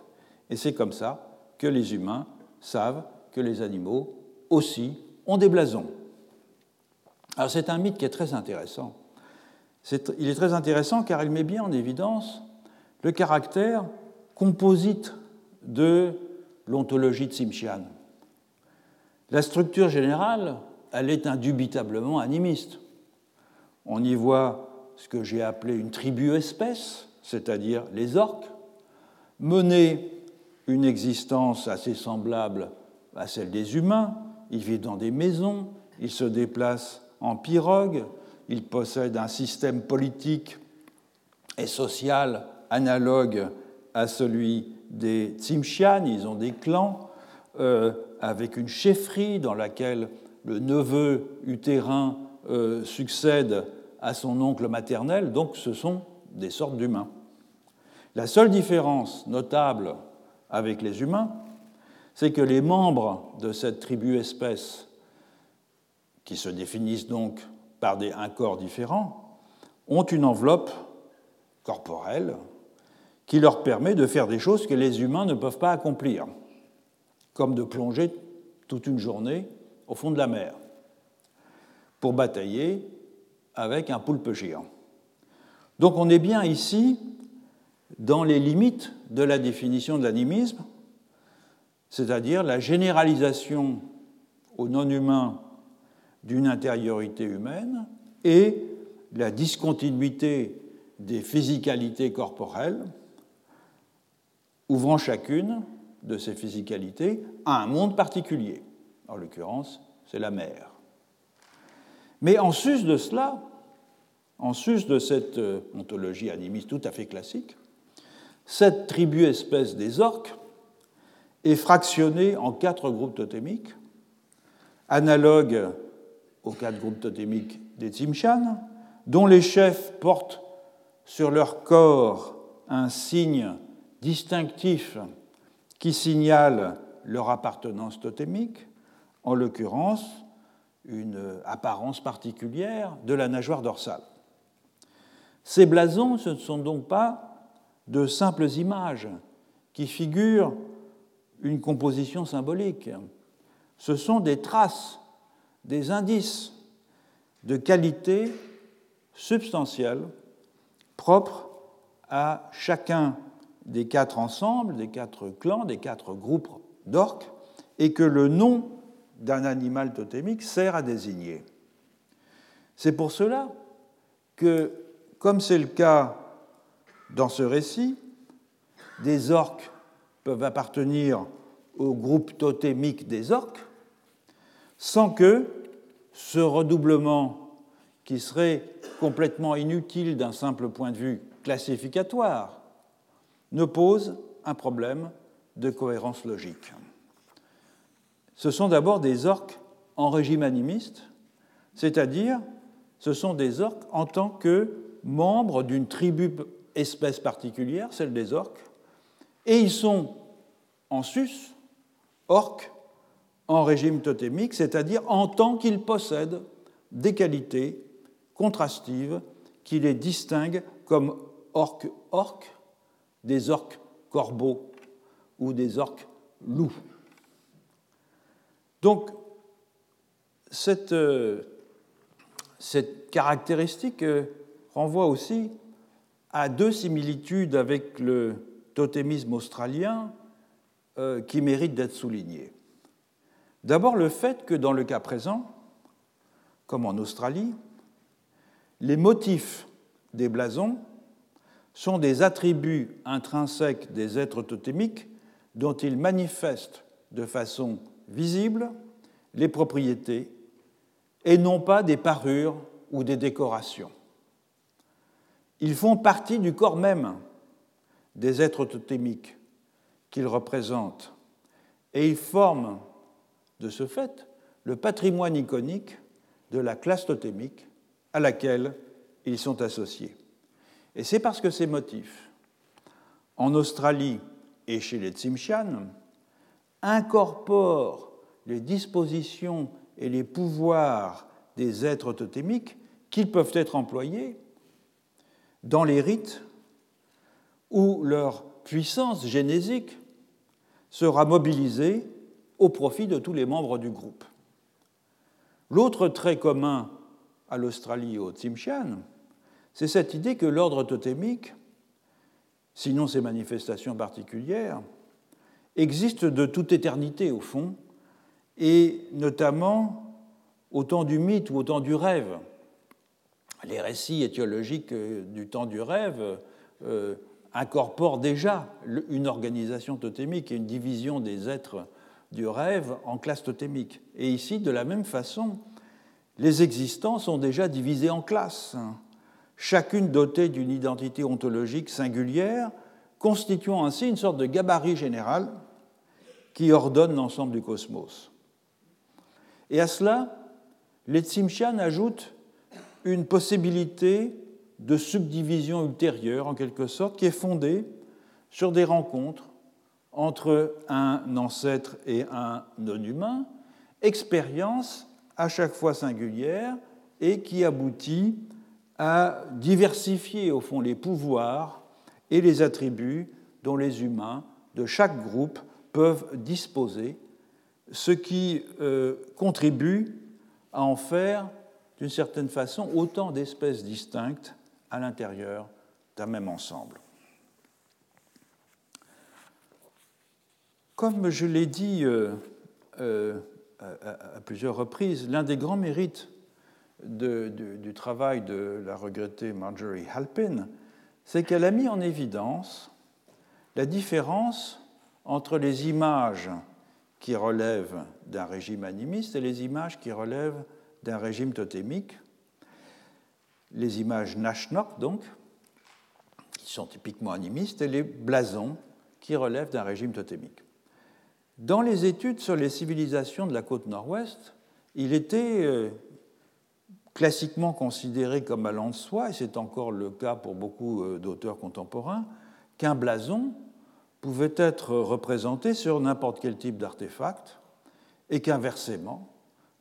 et c'est comme ça que les humains savent que les animaux aussi ont des blasons. Alors c'est un mythe qui est très intéressant. il est très intéressant car il met bien en évidence le caractère composite de l'ontologie de Simchian. La structure générale elle est indubitablement animiste. On y voit ce que j'ai appelé une tribu-espèce, c'est-à-dire les orques, mener une existence assez semblable à celle des humains. Ils vivent dans des maisons, ils se déplacent en pirogue, ils possèdent un système politique et social analogue à celui des Tsimshian. Ils ont des clans euh, avec une chefferie dans laquelle le neveu utérin euh, succède à son oncle maternel, donc ce sont des sortes d'humains. La seule différence notable avec les humains, c'est que les membres de cette tribu-espèce, qui se définissent donc par des, un corps différent, ont une enveloppe corporelle qui leur permet de faire des choses que les humains ne peuvent pas accomplir, comme de plonger toute une journée au fond de la mer pour batailler avec un poulpe géant. Donc on est bien ici dans les limites de la définition de l'animisme, c'est-à-dire la généralisation aux non-humains d'une intériorité humaine et la discontinuité des physicalités corporelles, ouvrant chacune de ces physicalités à un monde particulier. En l'occurrence, c'est la mer. Mais en sus de cela, en sus de cette euh, ontologie animiste tout à fait classique, cette tribu-espèce des orques est fractionnée en quatre groupes totémiques, analogues aux quatre groupes totémiques des Tsimshan, dont les chefs portent sur leur corps un signe distinctif qui signale leur appartenance totémique, en l'occurrence une apparence particulière de la nageoire dorsale. Ces blasons, ce ne sont donc pas de simples images qui figurent une composition symbolique. Ce sont des traces, des indices de qualité substantielle propres à chacun des quatre ensembles, des quatre clans, des quatre groupes d'orques, et que le nom d'un animal totémique sert à désigner. C'est pour cela que, comme c'est le cas dans ce récit, des orques peuvent appartenir au groupe totémique des orques sans que ce redoublement, qui serait complètement inutile d'un simple point de vue classificatoire, ne pose un problème de cohérence logique ce sont d'abord des orques en régime animiste, c'est-à-dire ce sont des orques en tant que membres d'une tribu espèce particulière, celle des orques, et ils sont en sus, orques en régime totémique, c'est-à-dire en tant qu'ils possèdent des qualités contrastives qui les distinguent comme orques-orques, des orques corbeaux ou des orques loups. Donc, cette, euh, caractéristique euh, renvoie aussi à deux similitudes avec le totémisme australien euh, qui méritent d'être soulignées. D'abord le fait que dans le cas présent, comme en Australie, les motifs des blasons sont des attributs intrinsèques des êtres totémiques dont ils manifestent de façon visibles les propriétés et non pas des parures ou des décorations. Ils font partie du corps même des êtres totémiques qu'ils représentent et ils forment de ce fait le patrimoine iconique de la classe totémique à laquelle ils sont associés. Et c'est parce que ces motifs, en Australie et chez les Tsimshian, incorpore les dispositions et les pouvoirs des êtres totémiques qu'ils peuvent être employés dans les rites où leur puissance génésique sera mobilisée au profit de tous les membres du groupe. L'autre trait commun à l'Australie et au Tsimshian, c'est cette idée que l'ordre totémique, sinon ses manifestations particulières, existe de toute éternité au fond, et notamment au temps du mythe ou au temps du rêve. Les récits étiologiques euh, du temps du rêve euh, incorporent déjà une organisation totémique et une division des êtres du rêve en classes totémiques. Et ici, de la même façon, les existants sont déjà divisés en classes, chacune dotée d'une identité ontologique singulière, constituant ainsi une sorte de gabarit général qui ordonne l'ensemble du cosmos. Et à cela, les Tsimshian ajoutent une possibilité de subdivision ultérieure, en quelque sorte, qui est fondée sur des rencontres entre un ancêtre et un non-humain, expérience à chaque fois singulière et qui aboutit à diversifier au fond les pouvoirs et les attributs dont les humains de chaque groupe peuvent disposer, ce qui euh, contribue à en faire d'une certaine façon autant d'espèces distinctes à l'intérieur d'un même ensemble. Comme je l'ai dit euh, euh, à, plusieurs reprises, l'un des grands mérites du, travail de la regrettée Marjorie Halpin, c'est qu'elle a mis en évidence la différence entre les images qui relèvent d'un régime animiste et les images qui relèvent d'un régime totémique. Les images Nashnok, donc, qui sont typiquement animistes, et les blasons qui relèvent d'un régime totémique. Dans les études sur les civilisations de la côte nord-ouest, il était euh, classiquement considéré comme allant de soi, et c'est encore le cas pour beaucoup euh, d'auteurs contemporains, qu'un blason pouvait être représenté sur n'importe quel type d'artefact, et qu'inversement,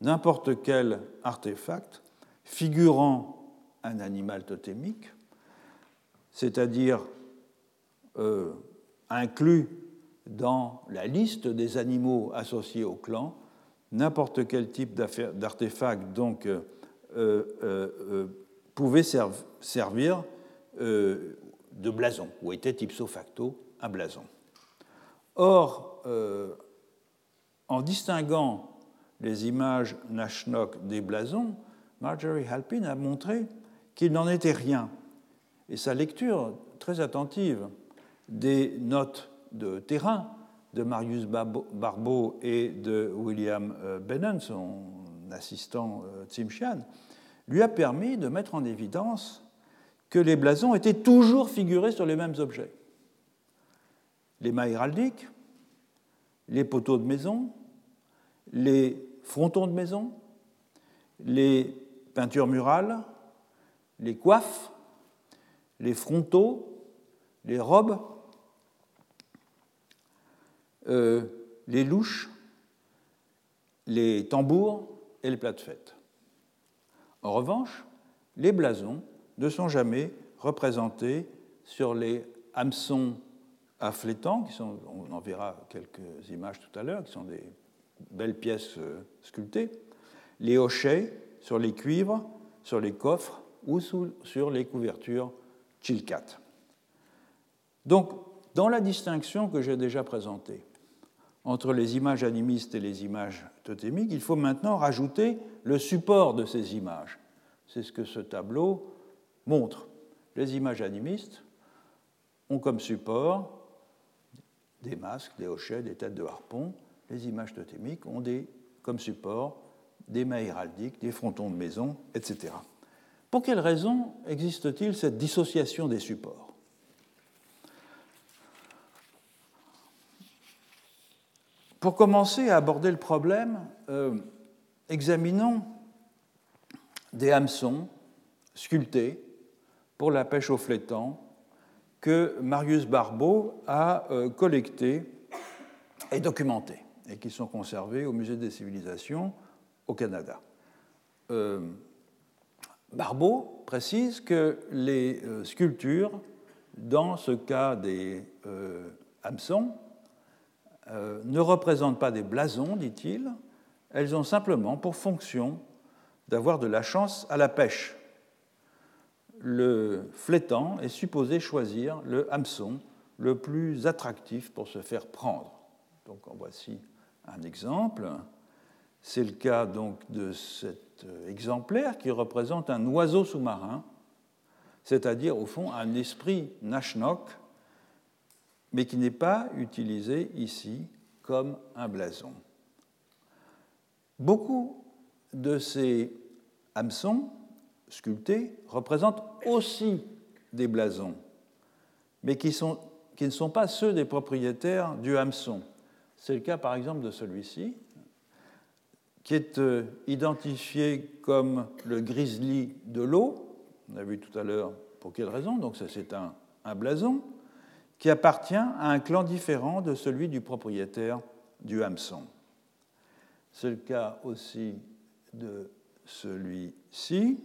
n'importe quel artefact figurant un animal totémique, c'est-à-dire euh, inclus dans la liste des animaux associés au clan n'importe quel type d'artefact donc euh, euh, pouvait servir de blason ou était ipso facto un blason. Or, en distinguant les images Nashnok des blasons, Marjorie Halpin a montré qu'il n'en était rien. Et sa lecture très attentive des notes de terrain de Marius Barbeau et de William euh, Bennon, son assistant euh, Tsimshian, lui a permis de mettre en évidence que les blasons étaient toujours figurés sur les mêmes objets. Les mâts héraldiques, les poteaux de maison, les frontons de maison, les peintures murales, les coiffes, les frontaux, les robes, euh, les louches, les tambours et les plats de fête. En revanche, les blasons ne sont jamais représentés sur les hameçons afflétants, qui sont, on en verra quelques images tout à l'heure, qui sont des belles pièces euh, sculptées, les hochets sur les cuivres, sur les coffres ou sur les couvertures chilcat. Donc, dans la distinction que j'ai déjà présentée entre les images animistes et les images totémiques, il faut maintenant rajouter le support de ces images. C'est ce que ce tableau montre. Les images animistes ont comme support des masques, des hochets, des têtes de harpon, les images totémiques ont comme support des mains héraldiques, des frontons de maison, etc. Pour quelle raison existe-t-il cette dissociation des supports? Pour commencer à aborder le problème, euh, examinons des hameçons sculptés pour la pêche au flétan que Marius Barbeau a euh, collectés et documentés et qui sont conservés au Musée des civilisations au Canada. Euh, Barbeau précise que les euh, sculptures, dans ce cas des euh, hameçons, ne représentent pas des blasons, dit-il, elles ont simplement pour fonction d'avoir de la chance à la pêche. Le flétan est supposé choisir le hameçon le plus attractif pour se faire prendre. Donc en voici un exemple. C'est le cas donc de cet exemplaire qui représente un oiseau sous-marin, c'est-à-dire au fond un esprit Nashnok, mais qui n'est pas utilisé ici comme un blason. Beaucoup de ces hameçons sculptés représentent aussi des blasons, mais qui, ne sont pas ceux des propriétaires du hameçon. C'est le cas par exemple de celui-ci, qui est euh, identifié comme le grizzly de l'eau. On a vu tout à l'heure pour quelle raison, donc c'est un, un blason qui appartient à un clan différent de celui du propriétaire du hameçon. C'est le cas aussi de celui-ci,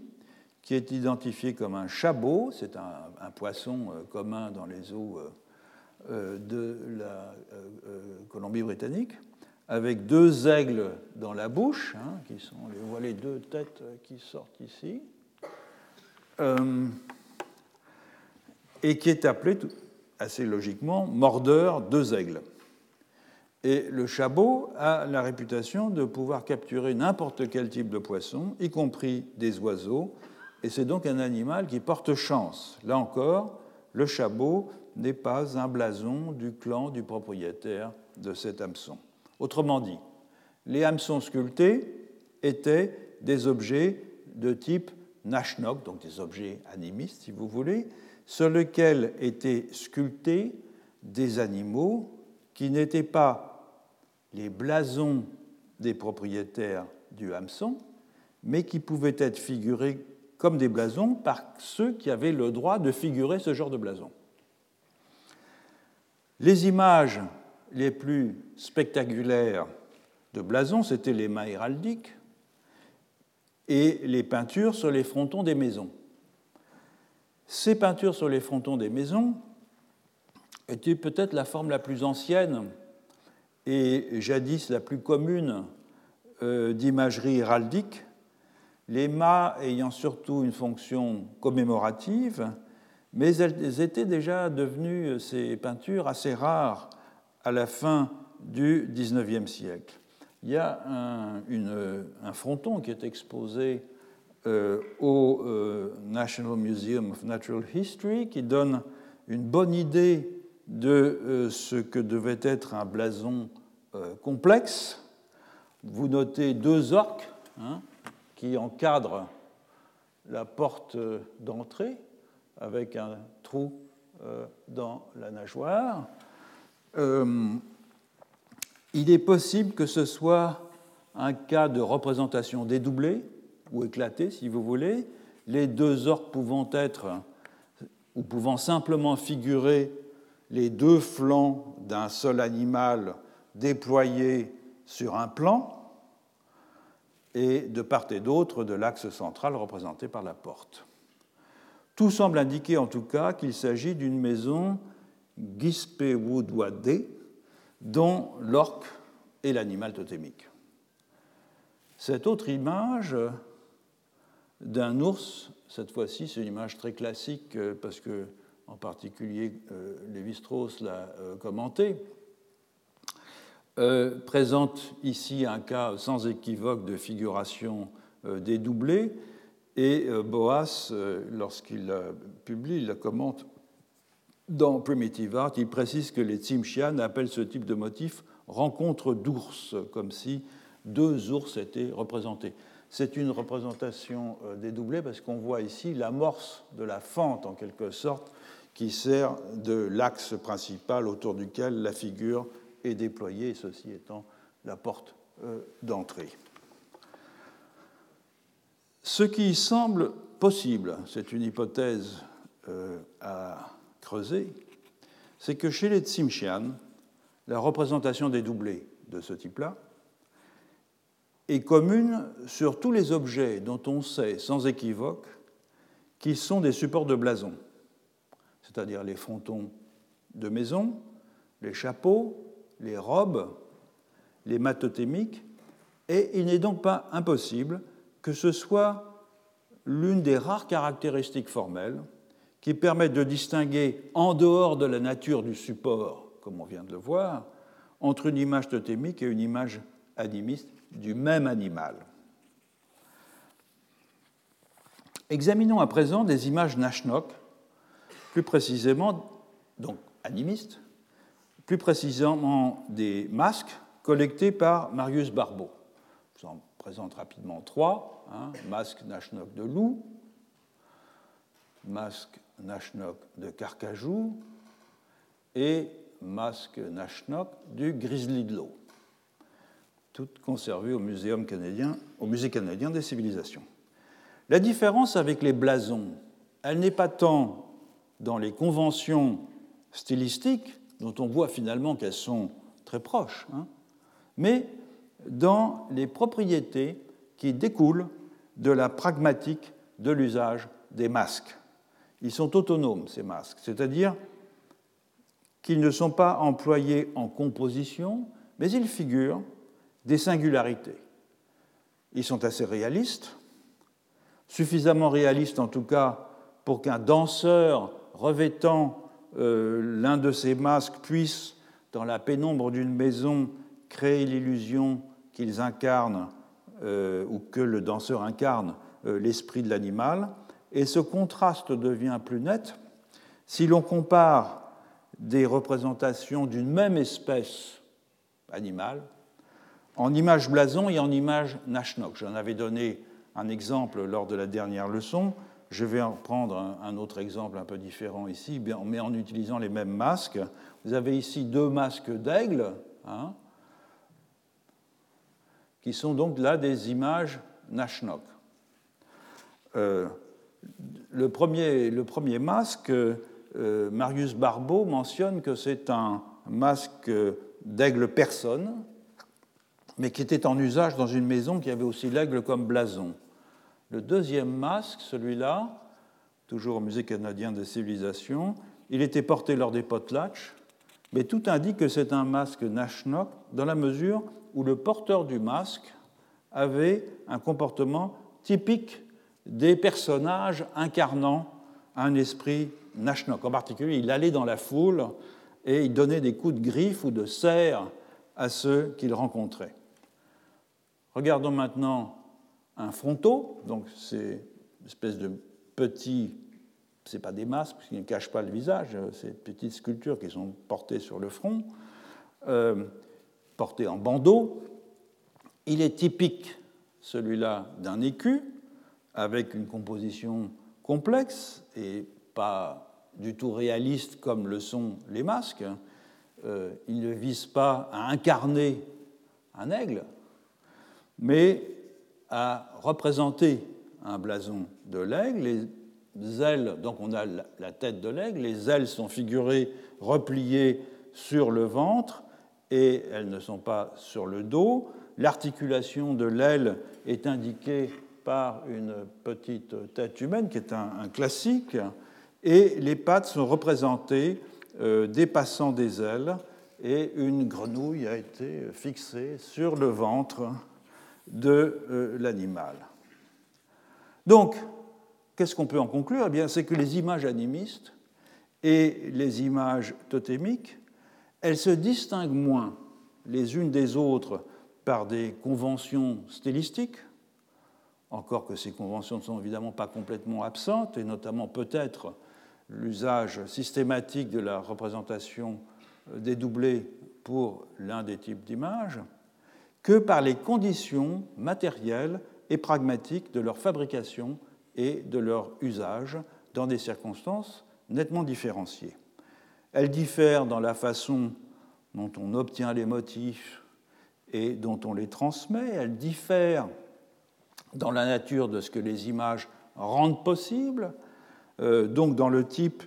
qui est identifié comme un chabot, c'est un, poisson euh, commun dans les eaux euh, euh, de la Colombie-Britannique, avec deux aigles dans la bouche, hein, qui sont, les deux têtes qui sortent ici, et qui est appelé assez logiquement mordeur deux aigles. Et le chabot a la réputation de pouvoir capturer n'importe quel type de poisson, y compris des oiseaux, et c'est donc un animal qui porte chance. Là encore, le chabot n'est pas un blason du clan du propriétaire de cet hameçon. Autrement dit, les hameçons sculptés étaient des objets de type Nashnok, donc des objets animistes si vous voulez, sur lesquels étaient sculptés des animaux qui n'étaient pas les blasons des propriétaires du hameçon, mais qui pouvaient être figurés comme des blasons par ceux qui avaient le droit de figurer ce genre de blason. Les images les plus spectaculaires de blasons, c'était les mains héraldiques et les peintures sur les frontons des maisons. Ces peintures sur les frontons des maisons étaient peut-être la forme la plus ancienne et jadis la plus commune euh, d'imagerie héraldique, les mâts ayant surtout une fonction commémorative, mais elles étaient déjà devenues, ces peintures, assez rares à la fin du XIXe siècle. Il y a un, fronton qui est exposé euh, au euh, National Museum of Natural History qui donne une bonne idée de ce que devait être un blason euh, complexe. Vous notez deux orques hein, qui encadrent la porte d'entrée avec un trou euh, dans la nageoire. Euh, il est possible que ce soit un cas de représentation dédoublée ou éclatée, si vous voulez, les deux orques pouvant être ou pouvant simplement figurer les deux flancs d'un seul animal déployés sur un plan et de part et d'autre de l'axe central représenté par la porte. Tout semble indiquer en tout cas qu'il s'agit d'une maison Gispewoodwade dont l'orque est l'animal totémique. Cette autre image d'un ours, cette fois-ci c'est une image très classique euh, parce que en particulier euh, Lévi-Strauss l'a euh, commenté, euh, présente ici un cas sans équivoque de figuration euh, dédoublée, et euh, Boas, lorsqu'il publie, il la commente dans Primitive Art, il précise que les Tsimshian appellent ce type de motif rencontre d'ours, comme si deux ours étaient représentés. C'est une représentation dédoublée parce qu'on voit ici l'amorce de la fente, en quelque sorte, qui sert de l'axe principal autour duquel la figure est déployé, ceci étant la porte euh, d'entrée. Ce qui semble possible, c'est une hypothèse euh, à creuser, c'est que chez les Tsimshian, la représentation des doublés de ce type-là est commune sur tous les objets dont on sait sans équivoque qu'ils sont des supports de blason, c'est-à-dire les frontons de maison, les chapeaux, les robes, les matothémiques, et il n'est donc pas impossible que ce soit l'une des rares caractéristiques formelles qui permettent de distinguer, en dehors de la nature du support, comme on vient de le voir, entre une image totémique et une image animiste du même animal. Examinons à présent des images Nashnok, plus précisément, donc animistes, plus précisément des masques collectés par Marius Barbeau. Je vous en présente rapidement trois. Hein, masque Nashnok de loup, masque Nashnok de Carcajou et masque Nashnok du grizzly de l'eau, toutes conservées au, Muséum canadien, au Musée canadien des civilisations. La différence avec les blasons, elle n'est pas tant dans les conventions stylistiques, dont on voit finalement qu'elles sont très proches, hein, mais dans les propriétés qui découlent de la pragmatique de l'usage des masques. Ils sont autonomes, ces masques, c'est-à-dire qu'ils ne sont pas employés en composition, mais ils figurent des singularités. Ils sont assez réalistes, suffisamment réaliste en tout cas pour qu'un danseur revêtant l'un de ces masques puisse, dans la pénombre d'une maison, créer l'illusion qu'ils incarnent euh, ou que le danseur incarne euh, l'esprit de l'animal. Et ce contraste devient plus net si l'on compare des représentations d'une même espèce animale en image blason et en image Nashnok. J'en avais donné un exemple lors de la dernière leçon. Je vais en prendre un autre exemple un peu différent ici, mais en utilisant les mêmes masques. Vous avez ici deux masques d'aigle, hein, qui sont donc là des images Nashnok. Euh, le, premier, le, premier, masque, euh, Marius Barbeau mentionne que c'est un masque d'aigle personne, mais qui était en usage dans une maison qui avait aussi l'aigle comme blason. Le deuxième masque, celui-là, toujours au Musée canadien des civilisations, il était porté lors des potlatch, mais tout indique que c'est un masque Nashnok dans la mesure où le porteur du masque avait un comportement typique des personnages incarnant un esprit Nashnok. En particulier, il allait dans la foule et il donnait des coups de griffe ou de serre à ceux qu'il rencontrait. Regardons maintenant un fronteau, donc c'est une espèce de petit, ce n'est pas des masques, qui ne cachent pas le visage, ces petites sculptures qui sont portées sur le front, euh, portées en bandeau. Il est typique, celui-là, d'un écu, avec une composition complexe et pas du tout réaliste comme le sont les masques. Euh, il ne vise pas à incarner un aigle, mais à représenter un blason de l'aigle. Les ailes, donc on a la tête de l'aigle, les ailes sont figurées repliées sur le ventre et elles ne sont pas sur le dos. L'articulation de l'aile est indiquée par une petite tête humaine qui est un, classique et les pattes sont représentées euh, dépassant des ailes et une grenouille a été fixée sur le ventre de euh, l'animal. Donc, qu'est-ce qu'on peut en conclure? Eh bien, C'est que les images animistes et les images totémiques, elles se distinguent moins les unes des autres par des conventions stylistiques, encore que ces conventions ne sont évidemment pas complètement absentes, et notamment peut-être l'usage systématique de la représentation euh, dédoublée pour l'un des types d'images, que par les conditions matérielles et pragmatiques de leur fabrication et de leur usage dans des circonstances nettement différenciées. Elles diffèrent dans la façon dont on obtient les motifs et dont on les transmet, elles diffèrent dans la nature de ce que les images rendent possible, euh, donc dans le type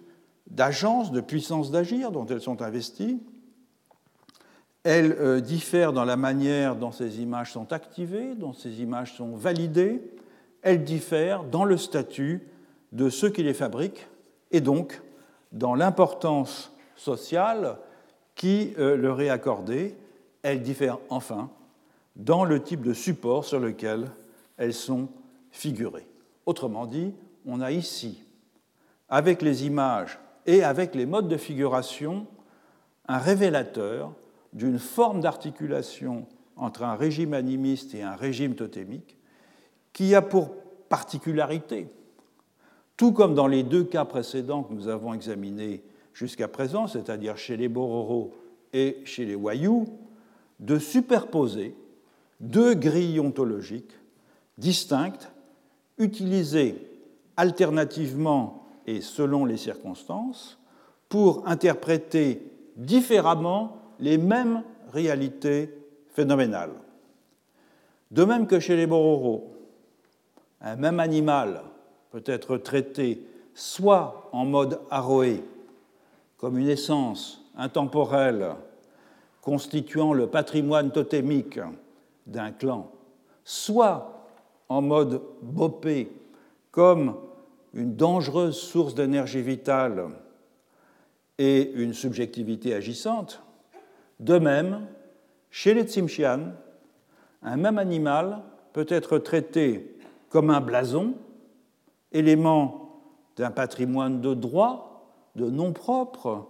d'agence, de puissance d'agir dont elles sont investies, elles euh, diffèrent dans la manière dont ces images sont activées, dont ces images sont validées. Elles diffèrent dans le statut de ceux qui les fabriquent et donc dans l'importance sociale qui euh, leur est accordée. Elles diffèrent enfin dans le type de support sur lequel elles sont figurées. Autrement dit, on a ici, avec les images et avec les modes de figuration, un révélateur d'une forme d'articulation entre un régime animiste et un régime totémique qui a pour particularité, tout comme dans les deux cas précédents que nous avons examinés jusqu'à présent, c'est-à-dire chez les Bororo et chez les Wayuu, de superposer deux grilles ontologiques distinctes, utilisées alternativement et selon les circonstances, pour interpréter différemment les mêmes réalités phénoménales. De même que chez les Bororo, un même animal peut être traité soit en mode aroé, comme une essence intemporelle constituant le patrimoine totémique d'un clan, soit en mode bopé, comme une dangereuse source d'énergie vitale et une subjectivité agissante, de même, chez les Tsimshian, un même animal peut être traité comme un blason, élément d'un patrimoine de droit, de nom propre,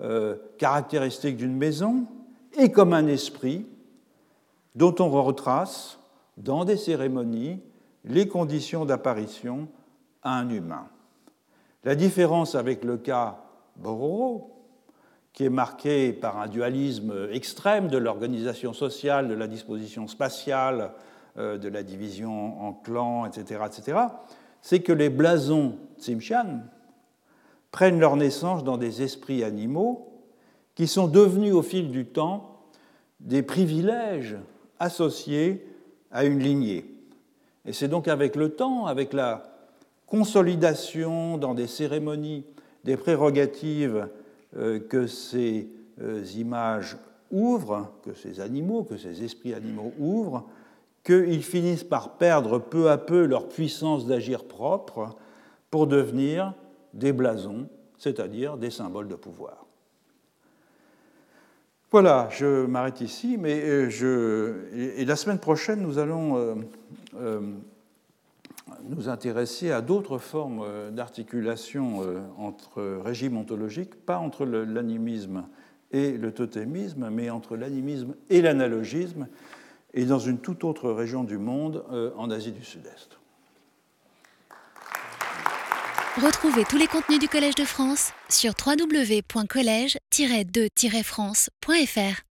euh, caractéristique d'une maison, et comme un esprit dont on retrace dans des cérémonies les conditions d'apparition à un humain. La différence avec le cas Bororo, qui est marqué par un dualisme extrême de l'organisation sociale, de la disposition spatiale, euh, de la division en clans, etc., etc., c'est que les blasons Tsimshian prennent leur naissance dans des esprits animaux qui sont devenus au fil du temps des privilèges associés à une lignée. Et c'est donc avec le temps, avec la consolidation dans des cérémonies des prérogatives que ces euh, images ouvrent, que ces animaux, que ces esprits animaux ouvrent, qu'ils finissent par perdre peu à peu leur puissance d'agir propre pour devenir des blasons, c'est-à-dire des symboles de pouvoir. Voilà, je m'arrête ici, mais euh, je... et la semaine prochaine, nous allons euh, euh, nous intéresser à d'autres formes d'articulation entre régimes ontologiques, pas entre l'animisme et le totémisme, mais entre l'animisme et l'analogisme, et dans une toute autre région du monde, en Asie du Sud-Est. Retrouvez tous les contenus du Collège de France sur www.colège-2-france.fr.